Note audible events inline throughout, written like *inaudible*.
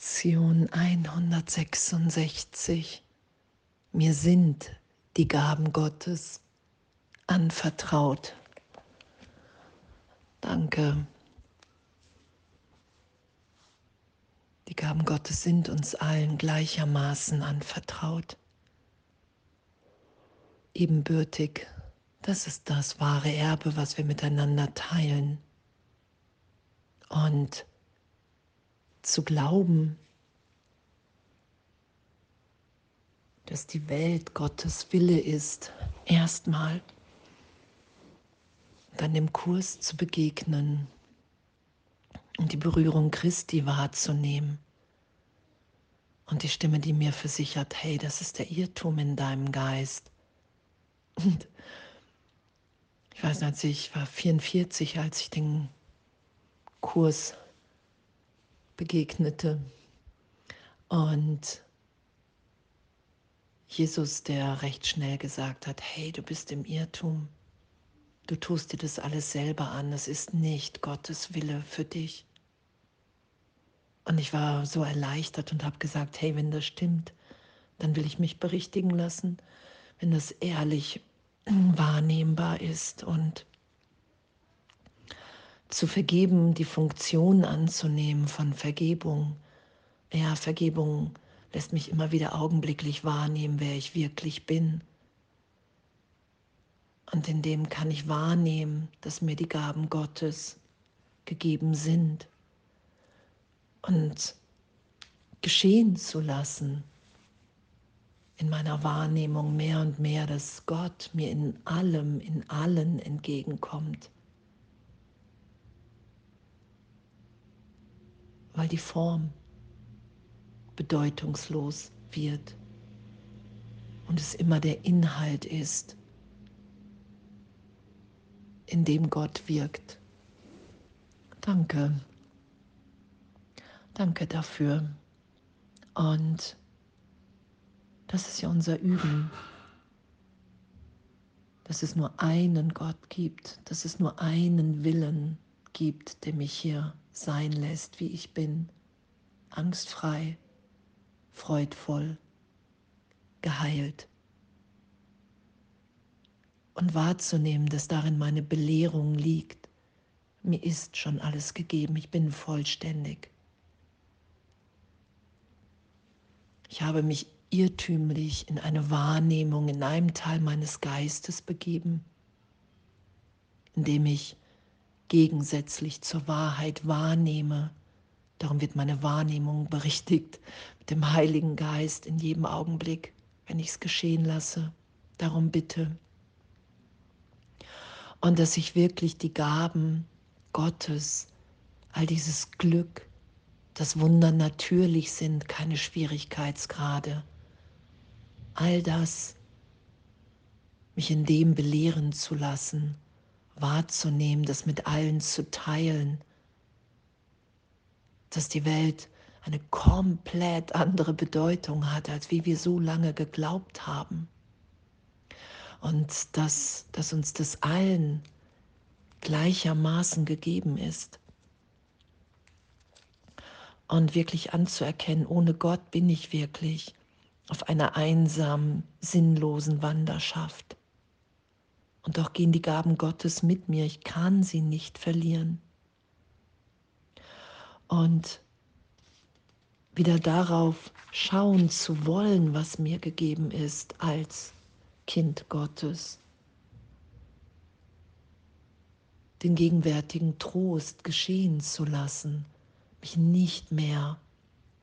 Lektion 166. Mir sind die Gaben Gottes anvertraut. Danke. Die Gaben Gottes sind uns allen gleichermaßen anvertraut. Ebenbürtig, das ist das wahre Erbe, was wir miteinander teilen. Und zu glauben, dass die Welt Gottes Wille ist, erstmal dann dem Kurs zu begegnen und die Berührung Christi wahrzunehmen. Und die Stimme, die mir versichert, hey, das ist der Irrtum in deinem Geist. Und ich weiß nicht, ich war 44, als ich den Kurs begegnete. Und Jesus, der recht schnell gesagt hat, hey, du bist im Irrtum. Du tust dir das alles selber an. Es ist nicht Gottes Wille für dich. Und ich war so erleichtert und habe gesagt, hey, wenn das stimmt, dann will ich mich berichtigen lassen, wenn das ehrlich wahrnehmbar ist und zu vergeben, die Funktion anzunehmen von Vergebung. Ja, Vergebung lässt mich immer wieder augenblicklich wahrnehmen, wer ich wirklich bin. Und in dem kann ich wahrnehmen, dass mir die Gaben Gottes gegeben sind. Und geschehen zu lassen in meiner Wahrnehmung mehr und mehr, dass Gott mir in allem, in allen entgegenkommt weil die Form bedeutungslos wird und es immer der Inhalt ist, in dem Gott wirkt. Danke. Danke dafür. Und das ist ja unser Üben, dass es nur einen Gott gibt, dass es nur einen Willen gibt, der mich hier sein lässt, wie ich bin, angstfrei, freudvoll, geheilt. Und wahrzunehmen, dass darin meine Belehrung liegt. Mir ist schon alles gegeben, ich bin vollständig. Ich habe mich irrtümlich in eine Wahrnehmung in einem Teil meines Geistes begeben, indem ich gegensätzlich zur Wahrheit wahrnehme. Darum wird meine Wahrnehmung berichtigt mit dem Heiligen Geist in jedem Augenblick, wenn ich es geschehen lasse. Darum bitte. Und dass ich wirklich die Gaben Gottes, all dieses Glück, das Wunder natürlich sind, keine Schwierigkeitsgrade, all das mich in dem belehren zu lassen, wahrzunehmen, das mit allen zu teilen, dass die Welt eine komplett andere Bedeutung hat, als wie wir so lange geglaubt haben. Und dass, dass uns das allen gleichermaßen gegeben ist. Und wirklich anzuerkennen, ohne Gott bin ich wirklich auf einer einsamen, sinnlosen Wanderschaft. Und doch gehen die Gaben Gottes mit mir. Ich kann sie nicht verlieren. Und wieder darauf schauen zu wollen, was mir gegeben ist als Kind Gottes. Den gegenwärtigen Trost geschehen zu lassen, mich nicht mehr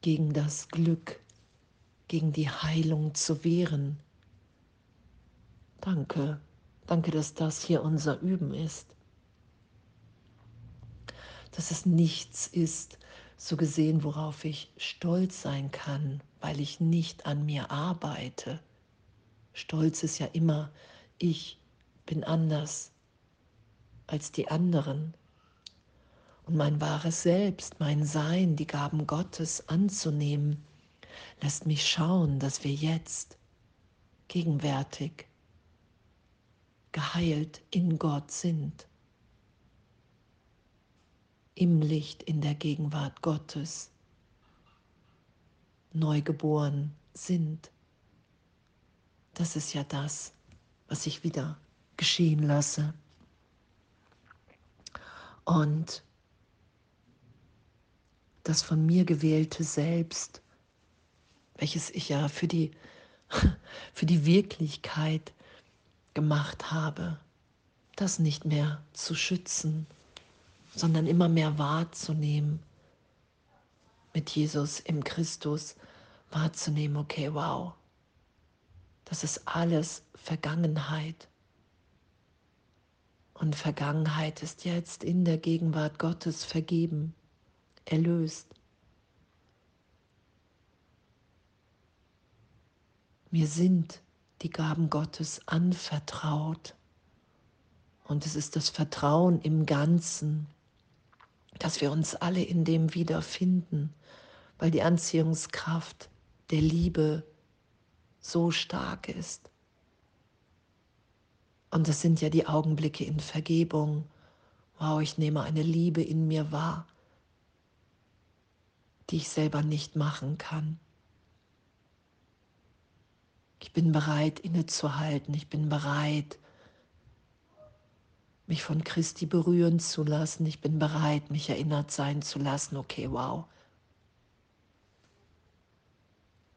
gegen das Glück, gegen die Heilung zu wehren. Danke. Danke, dass das hier unser Üben ist. Dass es nichts ist, so gesehen, worauf ich stolz sein kann, weil ich nicht an mir arbeite. Stolz ist ja immer, ich bin anders als die anderen. Und mein wahres Selbst, mein Sein, die Gaben Gottes anzunehmen, lässt mich schauen, dass wir jetzt gegenwärtig geheilt in Gott sind, im Licht, in der Gegenwart Gottes. neugeboren sind. Das ist ja das, was ich wieder geschehen lasse. Und das von mir gewählte Selbst, welches ich ja für die, *laughs* für die Wirklichkeit gemacht habe, das nicht mehr zu schützen, sondern immer mehr wahrzunehmen, mit Jesus im Christus wahrzunehmen, okay, wow, das ist alles Vergangenheit. Und Vergangenheit ist jetzt in der Gegenwart Gottes vergeben, erlöst. Mir sind die Gaben Gottes anvertraut. Und es ist das Vertrauen im Ganzen, dass wir uns alle in dem wiederfinden, weil die Anziehungskraft der Liebe so stark ist. Und das sind ja die Augenblicke in Vergebung. Wow, ich nehme eine Liebe in mir wahr, die ich selber nicht machen kann. Ich bin bereit, innezuhalten. Ich bin bereit, mich von Christi berühren zu lassen. Ich bin bereit, mich erinnert sein zu lassen. Okay, wow.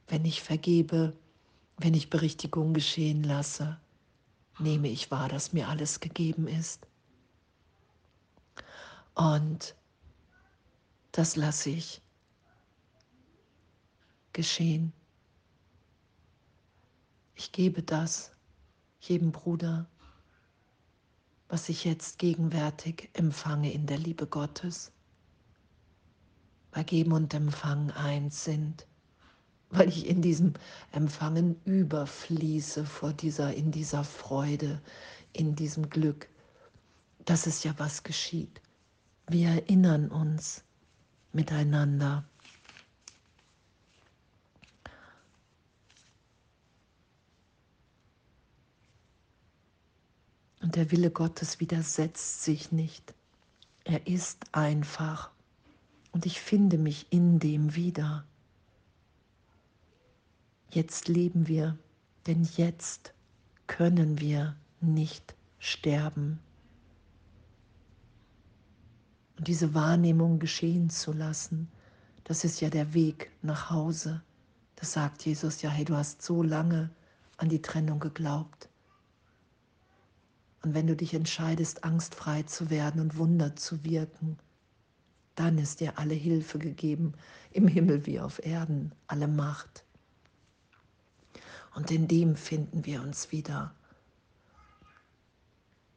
Wenn ich vergebe, wenn ich Berichtigung geschehen lasse, nehme ich wahr, dass mir alles gegeben ist. Und das lasse ich geschehen. Ich gebe das jedem Bruder, was ich jetzt gegenwärtig empfange in der Liebe Gottes. Weil Geben und Empfangen eins sind, weil ich in diesem Empfangen überfließe vor dieser, in dieser Freude, in diesem Glück. Das ist ja, was geschieht. Wir erinnern uns miteinander Und der Wille Gottes widersetzt sich nicht. Er ist einfach. Und ich finde mich in dem wieder. Jetzt leben wir, denn jetzt können wir nicht sterben. Und diese Wahrnehmung geschehen zu lassen, das ist ja der Weg nach Hause. Das sagt Jesus ja, hey, du hast so lange an die Trennung geglaubt. Und wenn du dich entscheidest, angstfrei zu werden und Wunder zu wirken, dann ist dir alle Hilfe gegeben, im Himmel wie auf Erden, alle Macht. Und in dem finden wir uns wieder.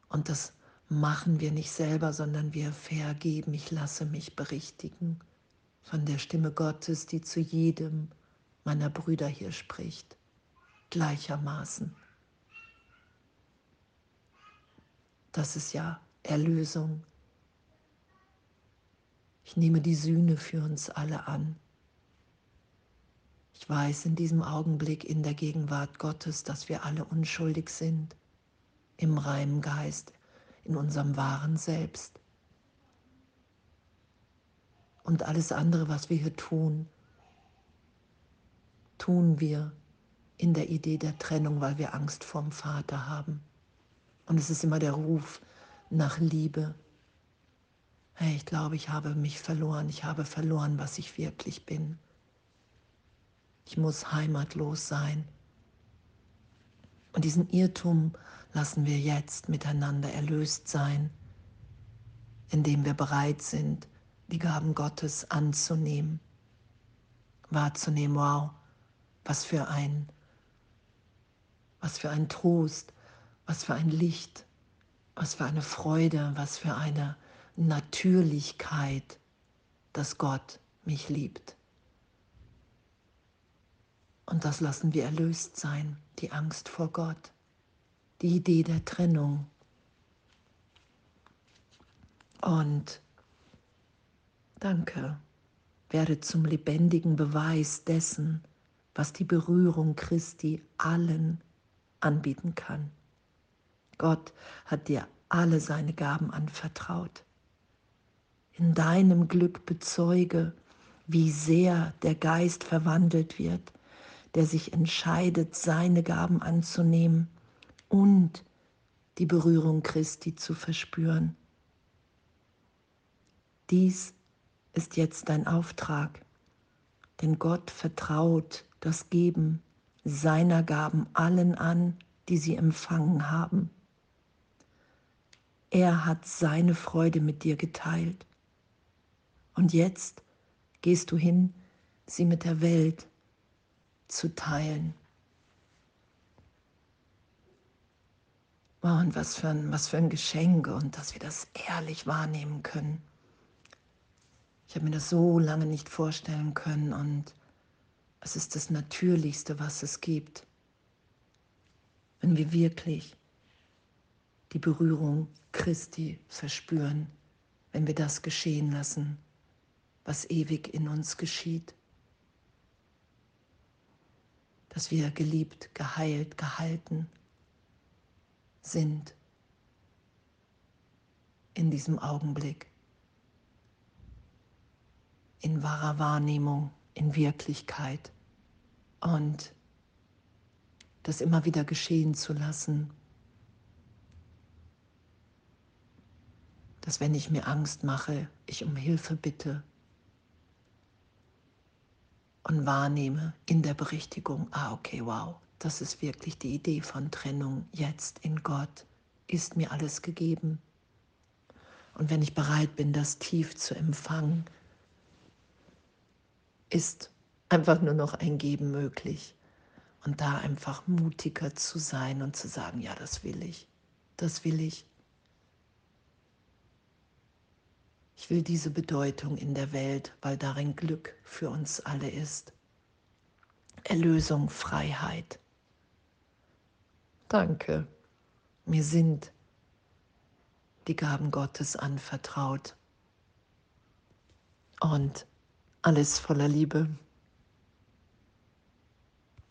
Und das machen wir nicht selber, sondern wir vergeben. Ich lasse mich berichtigen von der Stimme Gottes, die zu jedem meiner Brüder hier spricht, gleichermaßen. Das ist ja Erlösung. Ich nehme die Sühne für uns alle an. Ich weiß in diesem Augenblick in der Gegenwart Gottes, dass wir alle unschuldig sind, im reinen Geist, in unserem wahren Selbst. Und alles andere, was wir hier tun, tun wir in der Idee der Trennung, weil wir Angst vorm Vater haben. Und es ist immer der Ruf nach Liebe. Hey, ich glaube, ich habe mich verloren. Ich habe verloren, was ich wirklich bin. Ich muss heimatlos sein. Und diesen Irrtum lassen wir jetzt miteinander erlöst sein, indem wir bereit sind, die Gaben Gottes anzunehmen, wahrzunehmen, wow, was für ein, was für ein Trost, was für ein Licht, was für eine Freude, was für eine Natürlichkeit, dass Gott mich liebt. Und das lassen wir erlöst sein, die Angst vor Gott, die Idee der Trennung. Und danke, werde zum lebendigen Beweis dessen, was die Berührung Christi allen anbieten kann. Gott hat dir alle seine Gaben anvertraut. In deinem Glück bezeuge, wie sehr der Geist verwandelt wird, der sich entscheidet, seine Gaben anzunehmen und die Berührung Christi zu verspüren. Dies ist jetzt dein Auftrag, denn Gott vertraut das Geben seiner Gaben allen an, die sie empfangen haben. Er hat seine Freude mit dir geteilt. Und jetzt gehst du hin, sie mit der Welt zu teilen. Wow, und was für, ein, was für ein Geschenk und dass wir das ehrlich wahrnehmen können. Ich habe mir das so lange nicht vorstellen können und es ist das Natürlichste, was es gibt. Wenn wir wirklich die Berührung Christi verspüren, wenn wir das geschehen lassen, was ewig in uns geschieht. Dass wir geliebt, geheilt, gehalten sind in diesem Augenblick, in wahrer Wahrnehmung, in Wirklichkeit und das immer wieder geschehen zu lassen, dass wenn ich mir Angst mache, ich um Hilfe bitte und wahrnehme in der Berichtigung, ah okay, wow, das ist wirklich die Idee von Trennung. Jetzt in Gott ist mir alles gegeben. Und wenn ich bereit bin, das tief zu empfangen, ist einfach nur noch ein Geben möglich. Und da einfach mutiger zu sein und zu sagen, ja, das will ich, das will ich. Ich will diese Bedeutung in der Welt, weil darin Glück für uns alle ist. Erlösung, Freiheit. Danke. Mir sind die Gaben Gottes anvertraut. Und alles voller Liebe.